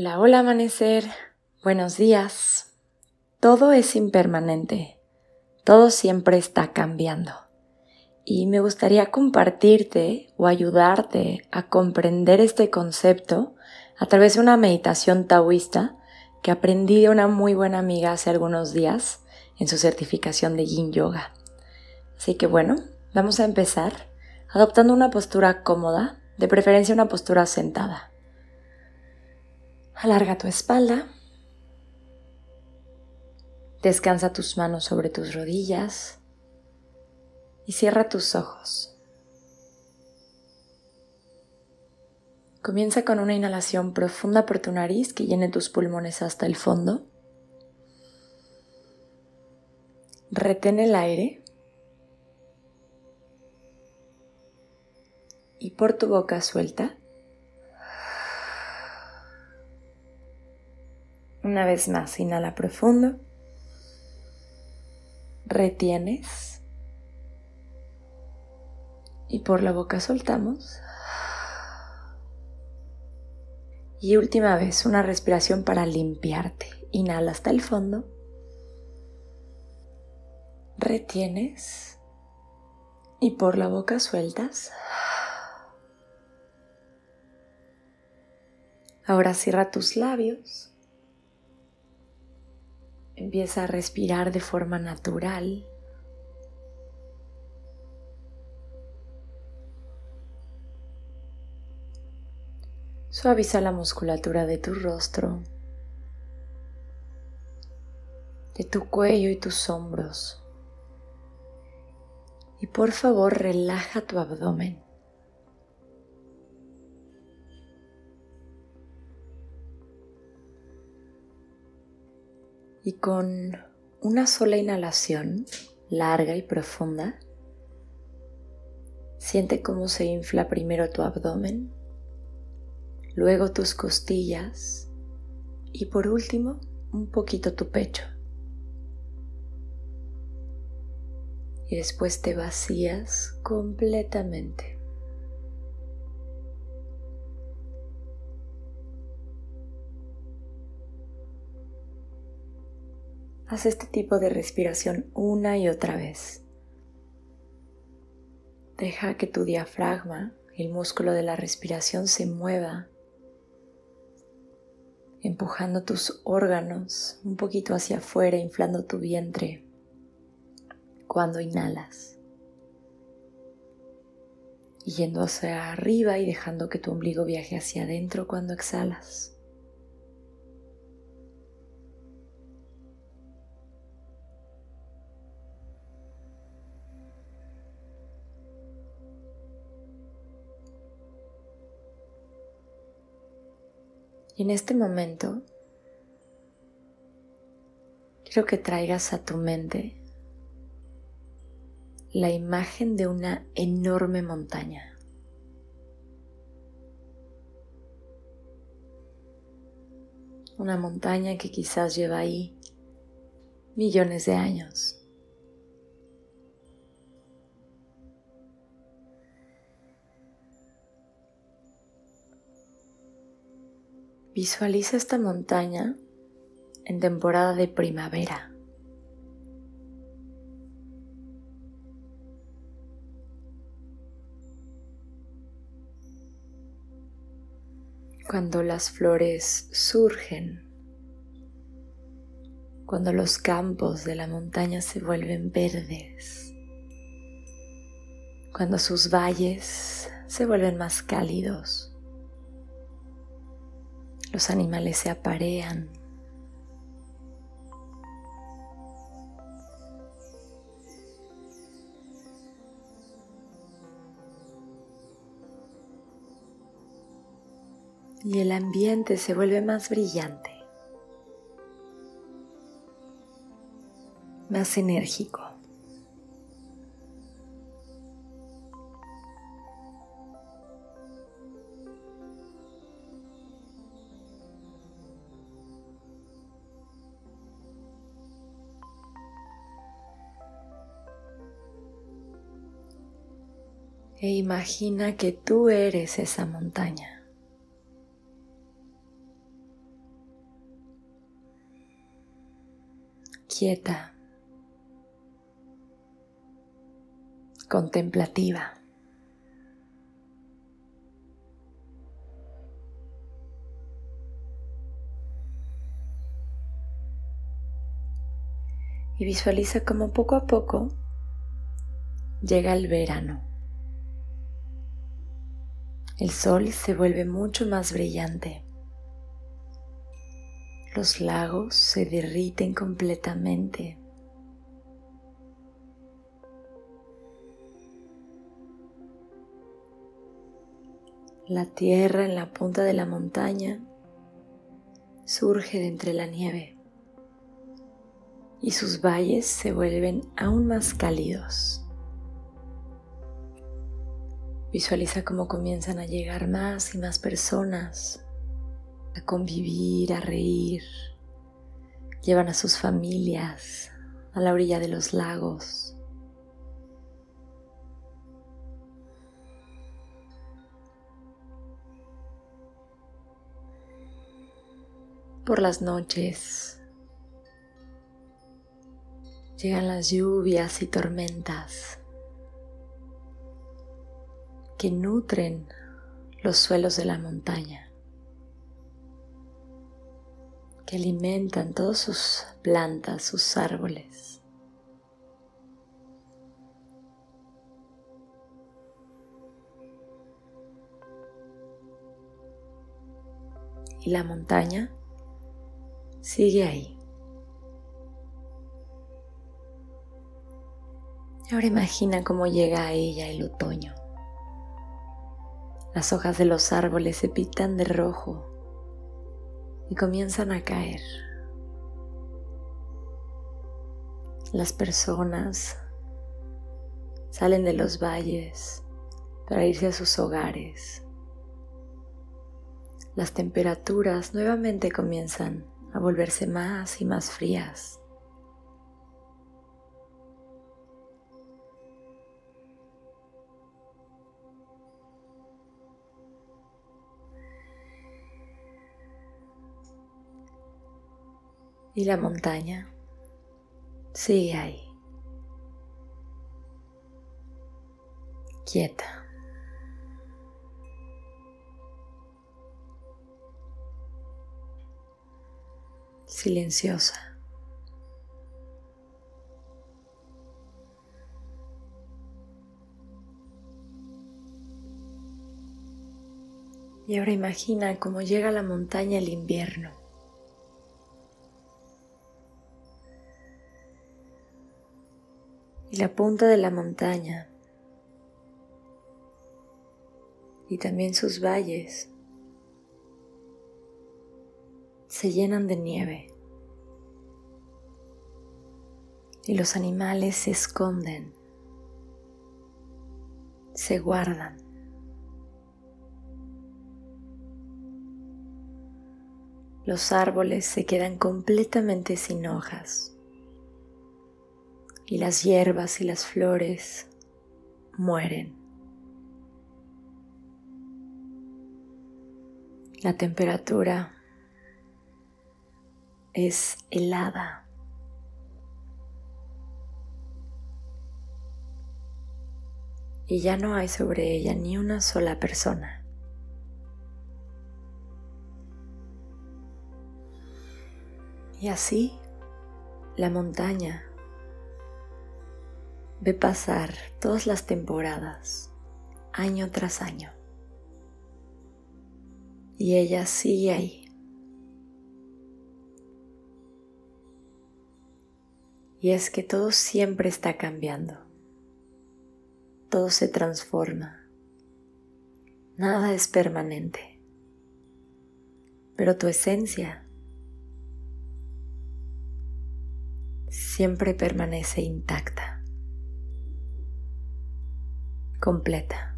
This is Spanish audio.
Hola, hola amanecer, buenos días. Todo es impermanente, todo siempre está cambiando. Y me gustaría compartirte o ayudarte a comprender este concepto a través de una meditación taoísta que aprendí de una muy buena amiga hace algunos días en su certificación de Yin Yoga. Así que bueno, vamos a empezar adoptando una postura cómoda, de preferencia una postura sentada. Alarga tu espalda. Descansa tus manos sobre tus rodillas y cierra tus ojos. Comienza con una inhalación profunda por tu nariz que llene tus pulmones hasta el fondo. Retén el aire y por tu boca suelta. Una vez más, inhala profundo. Retienes. Y por la boca soltamos. Y última vez, una respiración para limpiarte. Inhala hasta el fondo. Retienes. Y por la boca sueltas. Ahora cierra tus labios. Empieza a respirar de forma natural. Suaviza la musculatura de tu rostro, de tu cuello y tus hombros. Y por favor relaja tu abdomen. Y con una sola inhalación larga y profunda, siente cómo se infla primero tu abdomen, luego tus costillas y por último un poquito tu pecho. Y después te vacías completamente. Haz este tipo de respiración una y otra vez. Deja que tu diafragma, el músculo de la respiración, se mueva, empujando tus órganos un poquito hacia afuera, inflando tu vientre cuando inhalas. Yendo hacia arriba y dejando que tu ombligo viaje hacia adentro cuando exhalas. Y en este momento quiero que traigas a tu mente la imagen de una enorme montaña. Una montaña que quizás lleva ahí millones de años. Visualiza esta montaña en temporada de primavera. Cuando las flores surgen, cuando los campos de la montaña se vuelven verdes, cuando sus valles se vuelven más cálidos. Los animales se aparean. Y el ambiente se vuelve más brillante, más enérgico. e imagina que tú eres esa montaña. quieta, contemplativa. Y visualiza cómo poco a poco llega el verano. El sol se vuelve mucho más brillante. Los lagos se derriten completamente. La tierra en la punta de la montaña surge de entre la nieve y sus valles se vuelven aún más cálidos. Visualiza cómo comienzan a llegar más y más personas a convivir, a reír. Llevan a sus familias a la orilla de los lagos. Por las noches llegan las lluvias y tormentas que nutren los suelos de la montaña, que alimentan todas sus plantas, sus árboles. Y la montaña sigue ahí. ahora imagina cómo llega a ella el otoño. Las hojas de los árboles se pintan de rojo y comienzan a caer. Las personas salen de los valles para irse a sus hogares. Las temperaturas nuevamente comienzan a volverse más y más frías. Y la montaña sigue ahí, quieta. silenciosa. Y ahora imagina cómo llega a la montaña el invierno. La punta de la montaña y también sus valles se llenan de nieve y los animales se esconden, se guardan. Los árboles se quedan completamente sin hojas y las hierbas y las flores mueren. La temperatura es helada. Y ya no hay sobre ella ni una sola persona. Y así la montaña ve pasar todas las temporadas, año tras año. Y ella sigue ahí. Y es que todo siempre está cambiando. Todo se transforma. Nada es permanente. Pero tu esencia siempre permanece intacta completa.